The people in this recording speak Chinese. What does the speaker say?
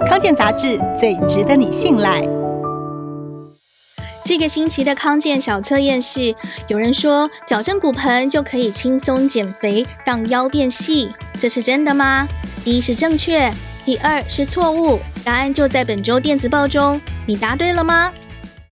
康健杂志最值得你信赖。这个星期的康健小测验是有人说矫正骨盆就可以轻松减肥让腰变细这是真的吗？第一是正确第二是错误答案就在本周电子报中你答对了吗？